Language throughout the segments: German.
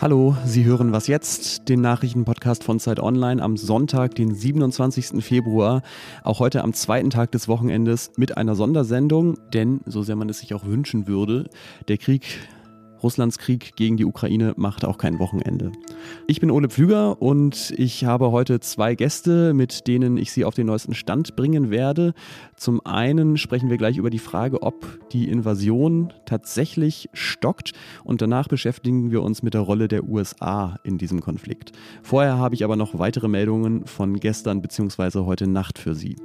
Hallo, Sie hören was jetzt, den Nachrichtenpodcast von Zeit Online am Sonntag, den 27. Februar, auch heute am zweiten Tag des Wochenendes mit einer Sondersendung, denn so sehr man es sich auch wünschen würde, der Krieg Russlands Krieg gegen die Ukraine macht auch kein Wochenende. Ich bin Ole Pflüger und ich habe heute zwei Gäste, mit denen ich Sie auf den neuesten Stand bringen werde. Zum einen sprechen wir gleich über die Frage, ob die Invasion tatsächlich stockt und danach beschäftigen wir uns mit der Rolle der USA in diesem Konflikt. Vorher habe ich aber noch weitere Meldungen von gestern bzw. heute Nacht für Sie.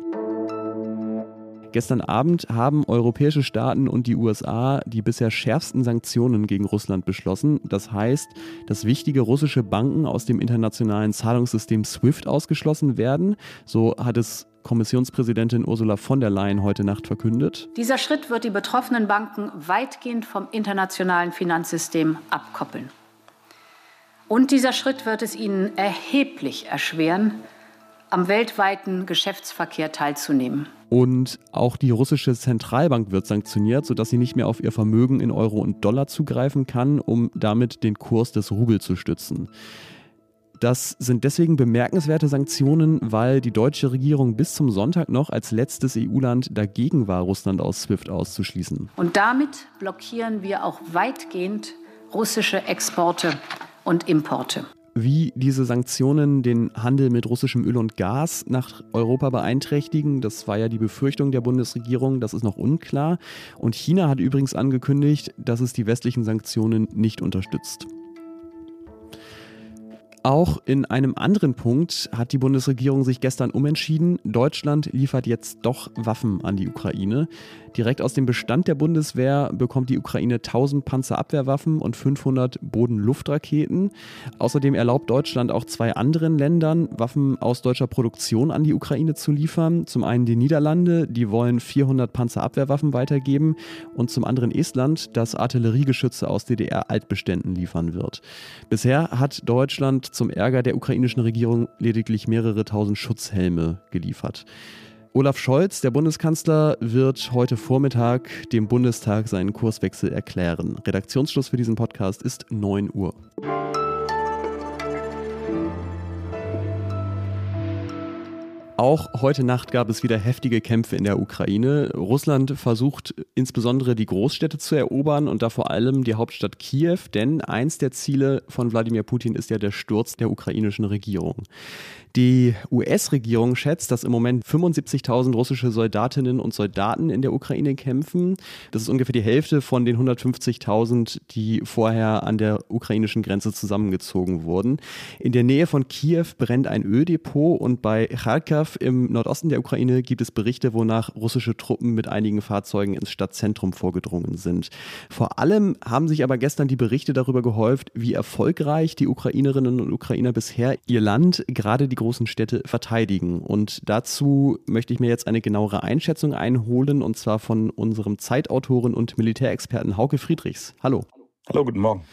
Gestern Abend haben europäische Staaten und die USA die bisher schärfsten Sanktionen gegen Russland beschlossen. Das heißt, dass wichtige russische Banken aus dem internationalen Zahlungssystem SWIFT ausgeschlossen werden. So hat es Kommissionspräsidentin Ursula von der Leyen heute Nacht verkündet. Dieser Schritt wird die betroffenen Banken weitgehend vom internationalen Finanzsystem abkoppeln. Und dieser Schritt wird es ihnen erheblich erschweren, am weltweiten Geschäftsverkehr teilzunehmen. Und auch die russische Zentralbank wird sanktioniert, sodass sie nicht mehr auf ihr Vermögen in Euro und Dollar zugreifen kann, um damit den Kurs des Rubel zu stützen. Das sind deswegen bemerkenswerte Sanktionen, weil die deutsche Regierung bis zum Sonntag noch als letztes EU-Land dagegen war, Russland aus SWIFT auszuschließen. Und damit blockieren wir auch weitgehend russische Exporte und Importe wie diese Sanktionen den Handel mit russischem Öl und Gas nach Europa beeinträchtigen. Das war ja die Befürchtung der Bundesregierung, das ist noch unklar. Und China hat übrigens angekündigt, dass es die westlichen Sanktionen nicht unterstützt. Auch in einem anderen Punkt hat die Bundesregierung sich gestern umentschieden. Deutschland liefert jetzt doch Waffen an die Ukraine. Direkt aus dem Bestand der Bundeswehr bekommt die Ukraine 1000 Panzerabwehrwaffen und 500 Bodenluftraketen. Außerdem erlaubt Deutschland auch zwei anderen Ländern, Waffen aus deutscher Produktion an die Ukraine zu liefern. Zum einen die Niederlande, die wollen 400 Panzerabwehrwaffen weitergeben und zum anderen Estland, das Artilleriegeschütze aus DDR-Altbeständen liefern wird. Bisher hat Deutschland zum Ärger der ukrainischen Regierung lediglich mehrere tausend Schutzhelme geliefert. Olaf Scholz, der Bundeskanzler, wird heute Vormittag dem Bundestag seinen Kurswechsel erklären. Redaktionsschluss für diesen Podcast ist 9 Uhr. Auch heute Nacht gab es wieder heftige Kämpfe in der Ukraine. Russland versucht insbesondere die Großstädte zu erobern und da vor allem die Hauptstadt Kiew, denn eins der Ziele von Wladimir Putin ist ja der Sturz der ukrainischen Regierung. Die US-Regierung schätzt, dass im Moment 75.000 russische Soldatinnen und Soldaten in der Ukraine kämpfen. Das ist ungefähr die Hälfte von den 150.000, die vorher an der ukrainischen Grenze zusammengezogen wurden. In der Nähe von Kiew brennt ein Öldepot und bei Kharkiv im Nordosten der Ukraine gibt es Berichte, wonach russische Truppen mit einigen Fahrzeugen ins Stadtzentrum vorgedrungen sind. Vor allem haben sich aber gestern die Berichte darüber gehäuft, wie erfolgreich die Ukrainerinnen und Ukrainer bisher ihr Land, gerade die großen Städte verteidigen. Und dazu möchte ich mir jetzt eine genauere Einschätzung einholen, und zwar von unserem Zeitautoren und Militärexperten Hauke Friedrichs. Hallo. Hallo, guten Morgen.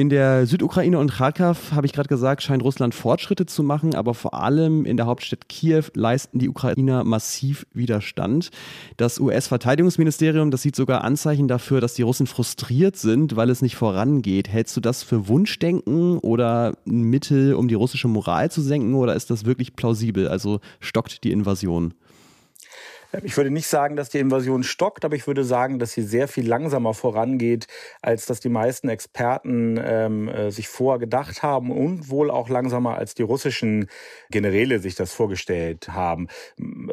In der Südukraine und Kharkiv, habe ich gerade gesagt, scheint Russland Fortschritte zu machen, aber vor allem in der Hauptstadt Kiew leisten die Ukrainer massiv Widerstand. Das US-Verteidigungsministerium, das sieht sogar Anzeichen dafür, dass die Russen frustriert sind, weil es nicht vorangeht. Hältst du das für Wunschdenken oder ein Mittel, um die russische Moral zu senken, oder ist das wirklich plausibel? Also stockt die Invasion? Ich würde nicht sagen, dass die Invasion stockt, aber ich würde sagen, dass sie sehr viel langsamer vorangeht, als das die meisten Experten ähm, äh, sich vorher gedacht haben und wohl auch langsamer, als die russischen Generäle sich das vorgestellt haben.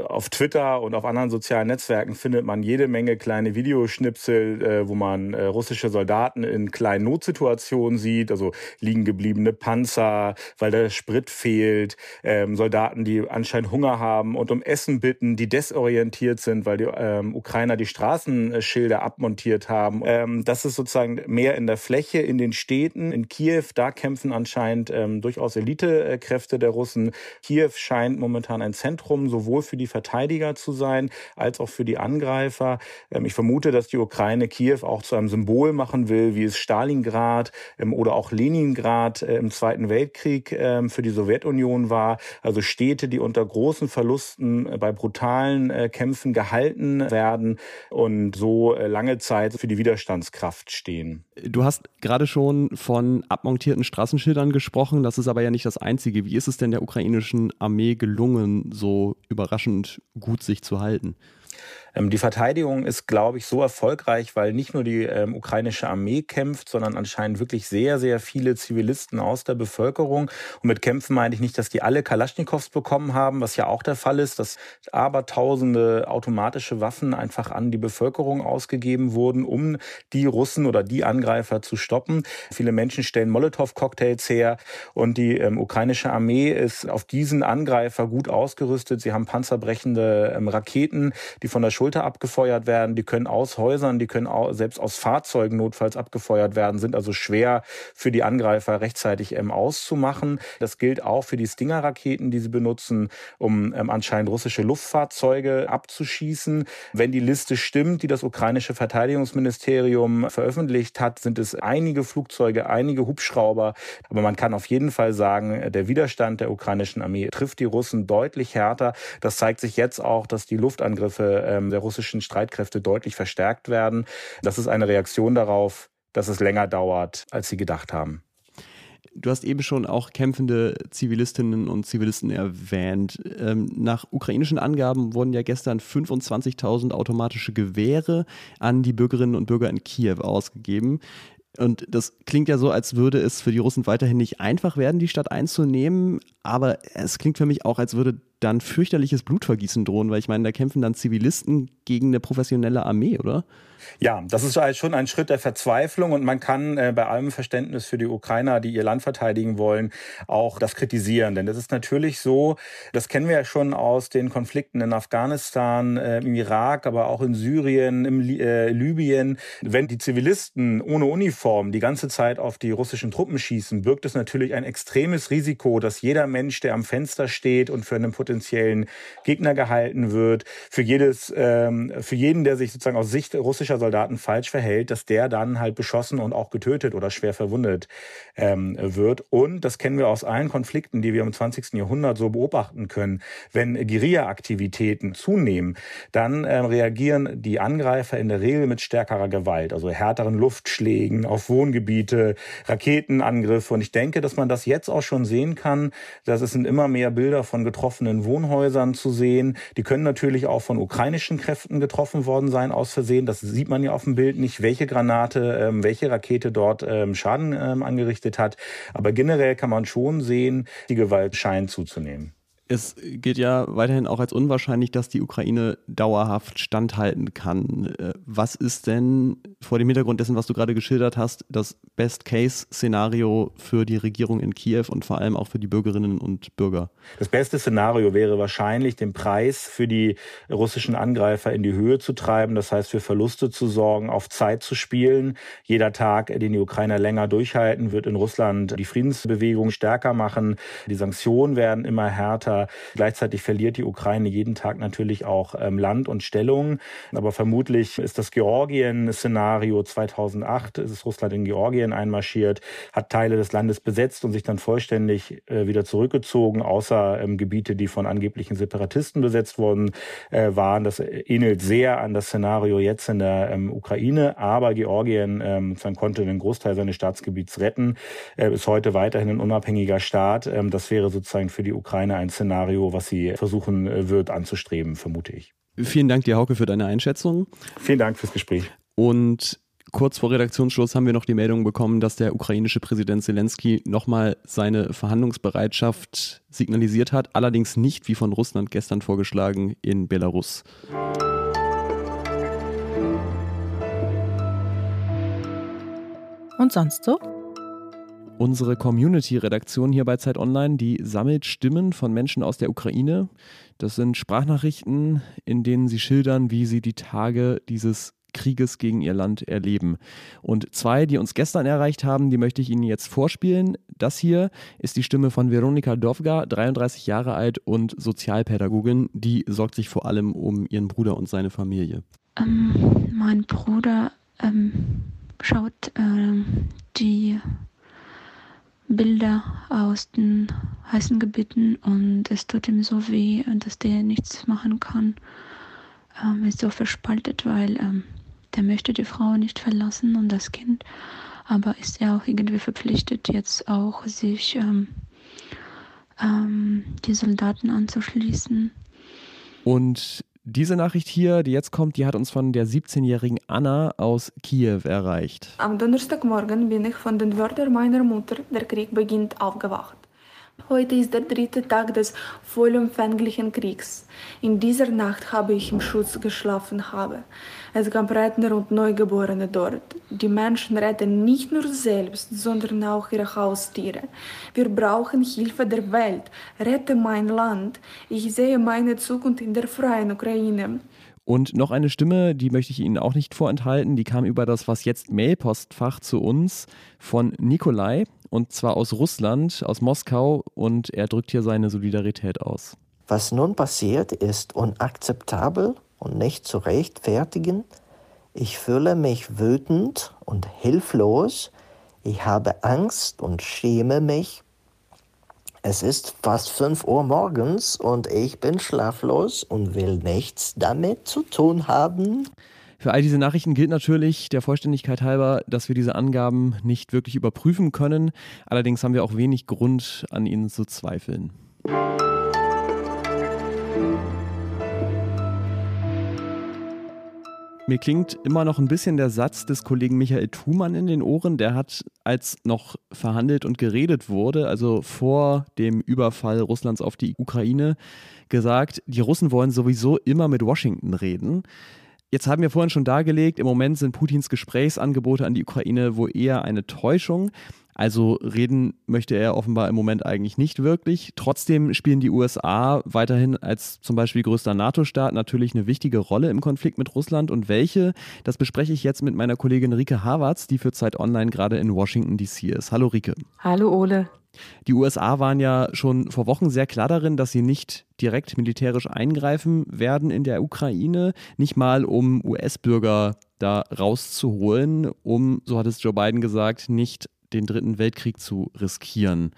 Auf Twitter und auf anderen sozialen Netzwerken findet man jede Menge kleine Videoschnipsel, äh, wo man äh, russische Soldaten in kleinen Notsituationen sieht, also liegen gebliebene Panzer, weil der Sprit fehlt, ähm, Soldaten, die anscheinend Hunger haben und um Essen bitten, die desorientiert orientiert sind, weil die ähm, Ukrainer die Straßenschilder abmontiert haben. Ähm, das ist sozusagen mehr in der Fläche, in den Städten. In Kiew, da kämpfen anscheinend ähm, durchaus Elitekräfte der Russen. Kiew scheint momentan ein Zentrum sowohl für die Verteidiger zu sein, als auch für die Angreifer. Ähm, ich vermute, dass die Ukraine Kiew auch zu einem Symbol machen will, wie es Stalingrad ähm, oder auch Leningrad äh, im Zweiten Weltkrieg äh, für die Sowjetunion war. Also Städte, die unter großen Verlusten äh, bei brutalen äh, Kämpfen gehalten werden und so äh, lange Zeit für die Widerstandskraft stehen. Du hast gerade schon von abmontierten Straßenschildern gesprochen. Das ist aber ja nicht das Einzige. Wie ist es denn der ukrainischen Armee gelungen, so überraschend gut sich zu halten? Ähm, die Verteidigung ist, glaube ich, so erfolgreich, weil nicht nur die ähm, ukrainische Armee kämpft, sondern anscheinend wirklich sehr, sehr viele Zivilisten aus der Bevölkerung. Und mit Kämpfen meine ich nicht, dass die alle Kalaschnikows bekommen haben, was ja auch der Fall ist, dass aber tausende automatische Waffen einfach an die Bevölkerung ausgegeben wurden, um die Russen oder die Angreifer zu stoppen. Viele Menschen stellen Molotow-Cocktails her und die ähm, ukrainische Armee ist auf diesen Angreifer gut ausgerüstet. Sie haben panzerbrechende ähm, Raketen, die von der Schulter Schulter abgefeuert werden, die können aus Häusern, die können auch selbst aus Fahrzeugen notfalls abgefeuert werden, sind also schwer für die Angreifer rechtzeitig ähm, auszumachen. Das gilt auch für die Stinger-Raketen, die sie benutzen, um ähm, anscheinend russische Luftfahrzeuge abzuschießen. Wenn die Liste stimmt, die das ukrainische Verteidigungsministerium veröffentlicht hat, sind es einige Flugzeuge, einige Hubschrauber. Aber man kann auf jeden Fall sagen, der Widerstand der ukrainischen Armee trifft die Russen deutlich härter. Das zeigt sich jetzt auch, dass die Luftangriffe ähm, der russischen Streitkräfte deutlich verstärkt werden. Das ist eine Reaktion darauf, dass es länger dauert, als sie gedacht haben. Du hast eben schon auch kämpfende Zivilistinnen und Zivilisten erwähnt. Ähm, nach ukrainischen Angaben wurden ja gestern 25.000 automatische Gewehre an die Bürgerinnen und Bürger in Kiew ausgegeben. Und das klingt ja so, als würde es für die Russen weiterhin nicht einfach werden, die Stadt einzunehmen. Aber es klingt für mich auch, als würde dann fürchterliches Blutvergießen drohen, weil ich meine, da kämpfen dann Zivilisten gegen eine professionelle Armee, oder? Ja, das ist schon ein Schritt der Verzweiflung und man kann äh, bei allem Verständnis für die Ukrainer, die ihr Land verteidigen wollen, auch das kritisieren. Denn das ist natürlich so, das kennen wir ja schon aus den Konflikten in Afghanistan, äh, im Irak, aber auch in Syrien, im äh, Libyen. Wenn die Zivilisten ohne Uniform die ganze Zeit auf die russischen Truppen schießen, birgt es natürlich ein extremes Risiko, dass jeder Mensch, der am Fenster steht und für einen potenziellen Gegner gehalten wird, für jedes, ähm, für jeden, der sich sozusagen aus Sicht russischer Soldaten falsch verhält, dass der dann halt beschossen und auch getötet oder schwer verwundet ähm, wird. Und das kennen wir aus allen Konflikten, die wir im 20. Jahrhundert so beobachten können. Wenn Guerilla-Aktivitäten zunehmen, dann äh, reagieren die Angreifer in der Regel mit stärkerer Gewalt, also härteren Luftschlägen auf Wohngebiete, Raketenangriffe. Und ich denke, dass man das jetzt auch schon sehen kann, dass es sind immer mehr Bilder von getroffenen Wohnhäusern zu sehen. Die können natürlich auch von ukrainischen Kräften getroffen worden sein aus Versehen. Das sieht man ja auf dem Bild nicht, welche Granate, ähm, welche Rakete dort ähm, Schaden ähm, angerichtet hat. Aber generell kann man schon sehen, die Gewalt scheint zuzunehmen. Es gilt ja weiterhin auch als unwahrscheinlich, dass die Ukraine dauerhaft standhalten kann. Äh, was ist denn vor dem Hintergrund dessen, was du gerade geschildert hast, das Best-Case-Szenario für die Regierung in Kiew und vor allem auch für die Bürgerinnen und Bürger? Das beste Szenario wäre wahrscheinlich, den Preis für die russischen Angreifer in die Höhe zu treiben, das heißt für Verluste zu sorgen, auf Zeit zu spielen. Jeder Tag, den die Ukrainer länger durchhalten, wird in Russland die Friedensbewegung stärker machen. Die Sanktionen werden immer härter. Gleichzeitig verliert die Ukraine jeden Tag natürlich auch ähm, Land und Stellung. Aber vermutlich ist das Georgien-Szenario 2008, ist Russland in Georgien einmarschiert, hat Teile des Landes besetzt und sich dann vollständig äh, wieder zurückgezogen, außer ähm, Gebiete, die von angeblichen Separatisten besetzt worden äh, waren. Das ähnelt sehr an das Szenario jetzt in der ähm, Ukraine. Aber Georgien ähm, konnte einen Großteil seines Staatsgebiets retten, äh, ist heute weiterhin ein unabhängiger Staat. Ähm, das wäre sozusagen für die Ukraine ein Szenario, Szenario, was sie versuchen äh, wird anzustreben, vermute ich. Vielen Dank dir, Hauke, für deine Einschätzung. Vielen Dank fürs Gespräch. Und kurz vor Redaktionsschluss haben wir noch die Meldung bekommen, dass der ukrainische Präsident Zelensky nochmal seine Verhandlungsbereitschaft signalisiert hat, allerdings nicht, wie von Russland gestern vorgeschlagen, in Belarus. Und sonst so? Unsere Community-Redaktion hier bei Zeit Online, die sammelt Stimmen von Menschen aus der Ukraine. Das sind Sprachnachrichten, in denen sie schildern, wie sie die Tage dieses Krieges gegen ihr Land erleben. Und zwei, die uns gestern erreicht haben, die möchte ich Ihnen jetzt vorspielen. Das hier ist die Stimme von Veronika Dovga, 33 Jahre alt und Sozialpädagogin. Die sorgt sich vor allem um ihren Bruder und seine Familie. Ähm, mein Bruder ähm, schaut äh, die Bilder aus den heißen Gebieten und es tut ihm so weh, dass der nichts machen kann. ähm, ist so verspaltet, weil ähm, der möchte die Frau nicht verlassen und das Kind, aber ist er auch irgendwie verpflichtet, jetzt auch sich ähm, ähm, die Soldaten anzuschließen. Und diese Nachricht hier, die jetzt kommt, die hat uns von der 17-jährigen Anna aus Kiew erreicht. Am Donnerstagmorgen bin ich von den Wörtern meiner Mutter, der Krieg beginnt, aufgewacht. Heute ist der dritte Tag des vollumfänglichen Kriegs. In dieser Nacht habe ich im Schutz geschlafen habe. Es gab Rentner und Neugeborene dort. Die Menschen retten nicht nur selbst, sondern auch ihre Haustiere. Wir brauchen Hilfe der Welt. Rette mein Land. Ich sehe meine Zukunft in der freien Ukraine. Und noch eine Stimme, die möchte ich Ihnen auch nicht vorenthalten, die kam über das Was jetzt Mailpostfach zu uns von Nikolai und zwar aus Russland, aus Moskau und er drückt hier seine Solidarität aus. Was nun passiert, ist unakzeptabel und nicht zu rechtfertigen. Ich fühle mich wütend und hilflos. Ich habe Angst und schäme mich. Es ist fast 5 Uhr morgens und ich bin schlaflos und will nichts damit zu tun haben. Für all diese Nachrichten gilt natürlich der Vollständigkeit halber, dass wir diese Angaben nicht wirklich überprüfen können. Allerdings haben wir auch wenig Grund, an ihnen zu zweifeln. Mir klingt immer noch ein bisschen der Satz des Kollegen Michael Thumann in den Ohren. Der hat, als noch verhandelt und geredet wurde, also vor dem Überfall Russlands auf die Ukraine, gesagt, die Russen wollen sowieso immer mit Washington reden. Jetzt haben wir vorhin schon dargelegt, im Moment sind Putins Gesprächsangebote an die Ukraine wohl eher eine Täuschung. Also reden möchte er offenbar im Moment eigentlich nicht wirklich. Trotzdem spielen die USA weiterhin als zum Beispiel größter NATO-Staat natürlich eine wichtige Rolle im Konflikt mit Russland. Und welche, das bespreche ich jetzt mit meiner Kollegin Rike Havertz, die für Zeit Online gerade in Washington DC ist. Hallo Rike. Hallo Ole. Die USA waren ja schon vor Wochen sehr klar darin, dass sie nicht direkt militärisch eingreifen werden in der Ukraine, nicht mal um US-Bürger da rauszuholen, um, so hat es Joe Biden gesagt, nicht den dritten Weltkrieg zu riskieren.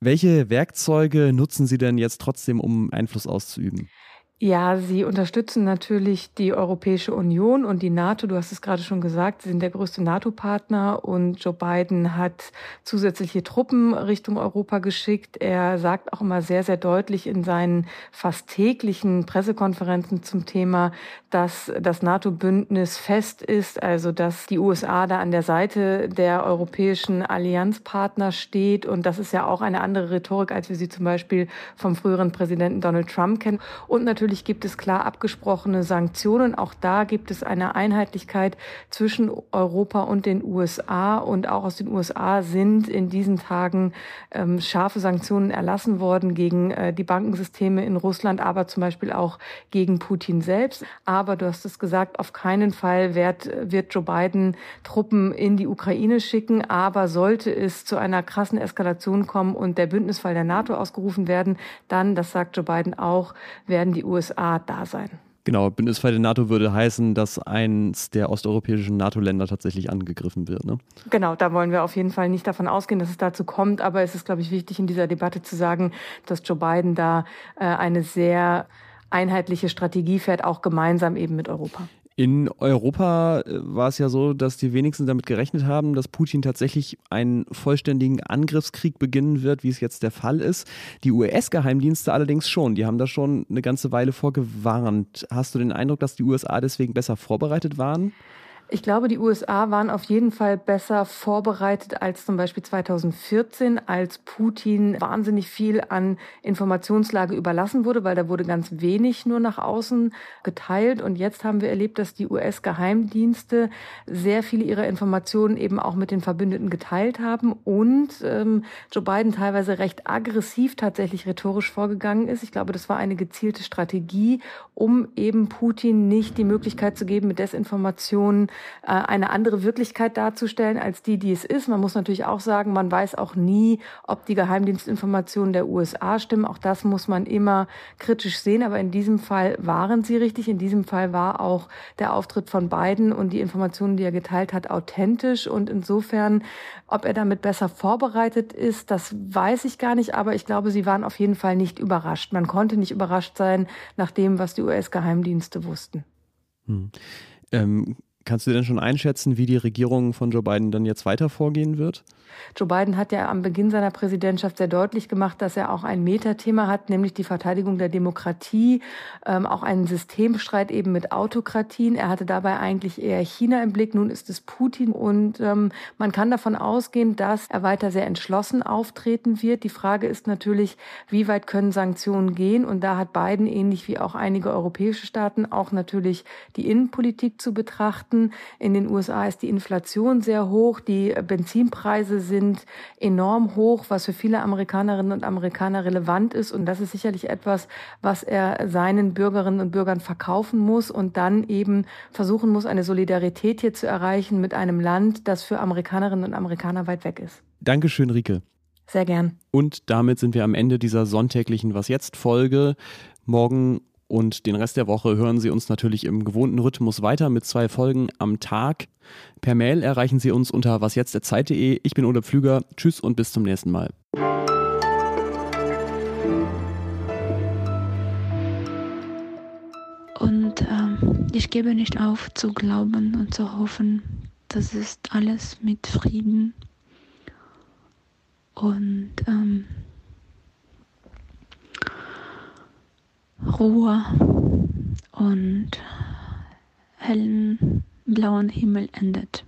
Welche Werkzeuge nutzen Sie denn jetzt trotzdem, um Einfluss auszuüben? Ja, sie unterstützen natürlich die Europäische Union und die NATO. Du hast es gerade schon gesagt, sie sind der größte NATO-Partner und Joe Biden hat zusätzliche Truppen Richtung Europa geschickt. Er sagt auch immer sehr, sehr deutlich in seinen fast täglichen Pressekonferenzen zum Thema, dass das NATO-Bündnis fest ist, also dass die USA da an der Seite der europäischen Allianzpartner steht. Und das ist ja auch eine andere Rhetorik, als wir sie zum Beispiel vom früheren Präsidenten Donald Trump kennen. Und natürlich Natürlich gibt es klar abgesprochene Sanktionen. Auch da gibt es eine Einheitlichkeit zwischen Europa und den USA. Und auch aus den USA sind in diesen Tagen ähm, scharfe Sanktionen erlassen worden gegen äh, die Bankensysteme in Russland, aber zum Beispiel auch gegen Putin selbst. Aber du hast es gesagt, auf keinen Fall wird, wird Joe Biden Truppen in die Ukraine schicken. Aber sollte es zu einer krassen Eskalation kommen und der Bündnisfall der NATO ausgerufen werden, dann, das sagt Joe Biden auch, werden die USA da sein. Genau, Bündnisfall der NATO würde heißen, dass eins der osteuropäischen NATO-Länder tatsächlich angegriffen wird. Ne? Genau, da wollen wir auf jeden Fall nicht davon ausgehen, dass es dazu kommt. Aber es ist, glaube ich, wichtig in dieser Debatte zu sagen, dass Joe Biden da äh, eine sehr einheitliche Strategie fährt, auch gemeinsam eben mit Europa. In Europa äh, war es ja so, dass die wenigsten damit gerechnet haben, dass Putin tatsächlich einen vollständigen Angriffskrieg beginnen wird, wie es jetzt der Fall ist. Die US-Geheimdienste allerdings schon. Die haben da schon eine ganze Weile vorgewarnt. Hast du den Eindruck, dass die USA deswegen besser vorbereitet waren? Ich glaube, die USA waren auf jeden Fall besser vorbereitet als zum Beispiel 2014, als Putin wahnsinnig viel an Informationslage überlassen wurde, weil da wurde ganz wenig nur nach außen geteilt. Und jetzt haben wir erlebt, dass die US-Geheimdienste sehr viele ihrer Informationen eben auch mit den Verbündeten geteilt haben und ähm, Joe Biden teilweise recht aggressiv tatsächlich rhetorisch vorgegangen ist. Ich glaube, das war eine gezielte Strategie, um eben Putin nicht die Möglichkeit zu geben, mit Desinformationen äh, eine andere Wirklichkeit darzustellen als die, die es ist. Man muss natürlich auch sagen, man weiß auch nie, ob die Geheimdienstinformationen der USA stimmen. Auch das muss man immer kritisch sehen. Aber in diesem Fall waren sie richtig. In diesem Fall war auch der Auftritt von Biden und die Informationen, die er geteilt hat, authentisch. Und insofern, ob er damit besser vorbereitet ist, das weiß ich gar nicht. Aber ich glaube, sie waren auf jeden Fall nicht überrascht. Man konnte nicht überrascht sein nach dem, was die US-Geheimdienste wussten. Hm. Ähm, kannst du denn schon einschätzen, wie die Regierung von Joe Biden dann jetzt weiter vorgehen wird? Joe Biden hat ja am Beginn seiner Präsidentschaft sehr deutlich gemacht, dass er auch ein Metathema hat, nämlich die Verteidigung der Demokratie, ähm, auch einen Systemstreit eben mit Autokratien. Er hatte dabei eigentlich eher China im Blick, nun ist es Putin und ähm, man kann davon ausgehen, dass er weiter sehr entschlossen auftreten wird. Die Frage ist natürlich, wie weit können Sanktionen gehen und da hat Biden ähnlich wie auch einige europäische Staaten auch natürlich die Innenpolitik zu betrachten. In den USA ist die Inflation sehr hoch, die Benzinpreise sind enorm hoch, was für viele Amerikanerinnen und Amerikaner relevant ist. Und das ist sicherlich etwas, was er seinen Bürgerinnen und Bürgern verkaufen muss und dann eben versuchen muss, eine Solidarität hier zu erreichen mit einem Land, das für Amerikanerinnen und Amerikaner weit weg ist. Dankeschön, Rike. Sehr gern. Und damit sind wir am Ende dieser sonntäglichen Was jetzt Folge. Morgen und den Rest der Woche hören Sie uns natürlich im gewohnten Rhythmus weiter mit zwei Folgen am Tag. Per Mail erreichen Sie uns unter wasjetzt.zeit.de. Ich bin Ole Pflüger. Tschüss und bis zum nächsten Mal. Und ähm, ich gebe nicht auf zu glauben und zu hoffen, das ist alles mit Frieden und ähm, Ruhe und hellen blauen Himmel endet.